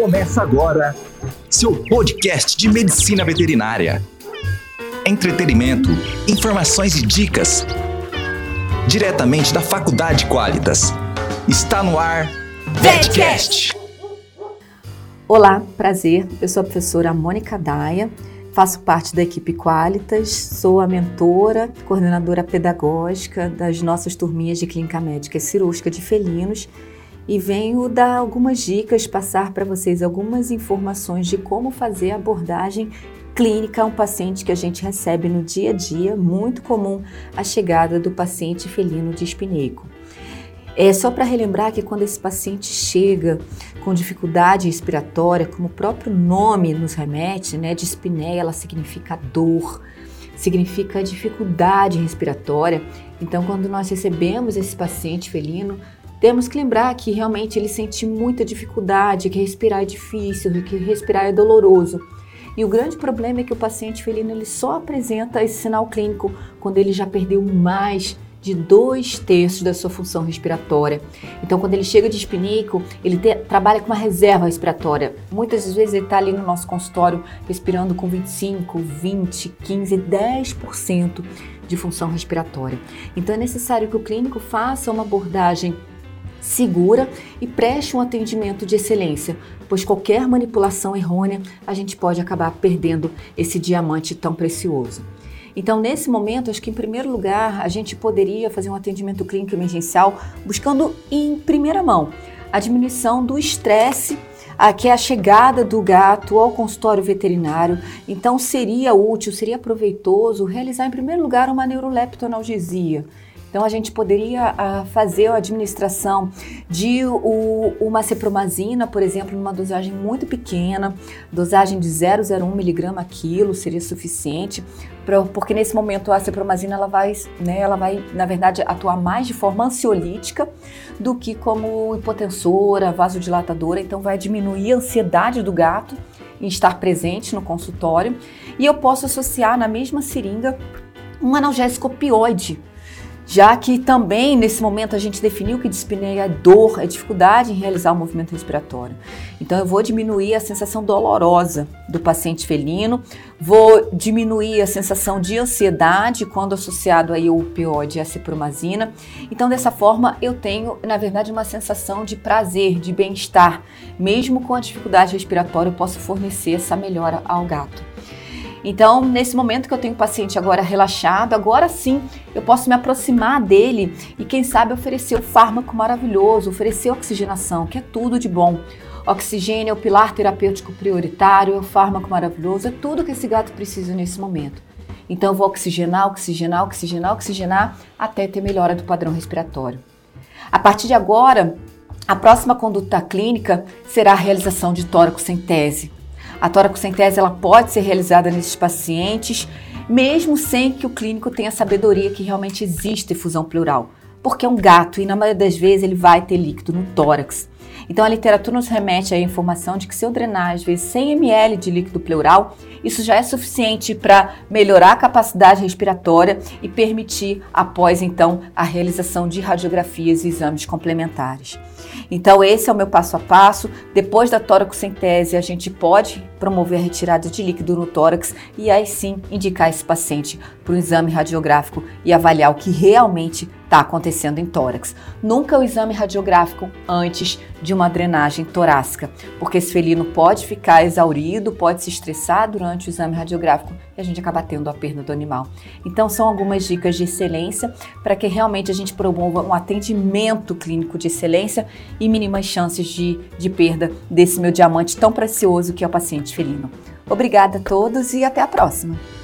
Começa agora seu podcast de medicina veterinária. Entretenimento, informações e dicas. Diretamente da Faculdade Qualitas. Está no ar VetCast. Olá, prazer. Eu sou a professora Mônica Daia, faço parte da equipe Qualitas, sou a mentora, coordenadora pedagógica das nossas turminhas de clínica médica e cirúrgica de felinos e venho dar algumas dicas, passar para vocês algumas informações de como fazer a abordagem clínica a um paciente que a gente recebe no dia a dia, muito comum a chegada do paciente felino de espineco. É só para relembrar que quando esse paciente chega com dificuldade respiratória, como o próprio nome nos remete, né, dispneia, ela significa dor, significa dificuldade respiratória. Então, quando nós recebemos esse paciente felino, temos que lembrar que realmente ele sente muita dificuldade, que respirar é difícil, que respirar é doloroso. E o grande problema é que o paciente felino ele só apresenta esse sinal clínico quando ele já perdeu mais de dois terços da sua função respiratória. Então, quando ele chega de espinico, ele te, trabalha com uma reserva respiratória. Muitas vezes ele está ali no nosso consultório respirando com 25, 20, 15, 10% de função respiratória. Então, é necessário que o clínico faça uma abordagem segura e preste um atendimento de excelência, pois qualquer manipulação errônea a gente pode acabar perdendo esse diamante tão precioso. Então, nesse momento, acho que em primeiro lugar a gente poderia fazer um atendimento clínico emergencial buscando em primeira mão a diminuição do estresse que é a chegada do gato ao consultório veterinário. Então, seria útil, seria proveitoso realizar em primeiro lugar uma neuroleptoanalgesia então a gente poderia uh, fazer a administração de o, uma cepromazina, por exemplo, numa dosagem muito pequena, dosagem de 0,01 miligrama quilo seria suficiente, pra, porque nesse momento a cepromazina ela vai, né, ela vai, na verdade, atuar mais de forma ansiolítica do que como hipotensora, vasodilatadora, então vai diminuir a ansiedade do gato em estar presente no consultório. E eu posso associar na mesma seringa um analgésico opioide, já que também nesse momento a gente definiu que dispneia é dor, é dificuldade em realizar o movimento respiratório. Então eu vou diminuir a sensação dolorosa do paciente felino, vou diminuir a sensação de ansiedade quando associado aí ao opioide e. Então dessa forma eu tenho, na verdade, uma sensação de prazer, de bem-estar. Mesmo com a dificuldade respiratória, eu posso fornecer essa melhora ao gato. Então, nesse momento que eu tenho o paciente agora relaxado, agora sim eu posso me aproximar dele e, quem sabe, oferecer o fármaco maravilhoso, oferecer oxigenação, que é tudo de bom. Oxigênio é o pilar terapêutico prioritário, é o fármaco maravilhoso, é tudo que esse gato precisa nesse momento. Então, eu vou oxigenar, oxigenar, oxigenar, oxigenar até ter melhora do padrão respiratório. A partir de agora, a próxima conduta clínica será a realização de tórax-centese. A toracocentese ela pode ser realizada nesses pacientes, mesmo sem que o clínico tenha sabedoria que realmente existe efusão pleural, porque é um gato e na maioria das vezes ele vai ter líquido no tórax. Então a literatura nos remete à informação de que se eu drenar às vezes 100 ml de líquido pleural, isso já é suficiente para melhorar a capacidade respiratória e permitir após então a realização de radiografias e exames complementares. Então esse é o meu passo a passo. Depois da toracocentese, a gente pode promover a retirada de líquido no tórax e aí sim indicar esse paciente para um exame radiográfico e avaliar o que realmente está acontecendo em tórax. Nunca o exame radiográfico antes de uma drenagem torácica, porque esse felino pode ficar exaurido, pode se estressar durante o exame radiográfico e a gente acaba tendo a perda do animal. Então, são algumas dicas de excelência para que realmente a gente promova um atendimento clínico de excelência e mínimas chances de, de perda desse meu diamante tão precioso que é o paciente felino. Obrigada a todos e até a próxima!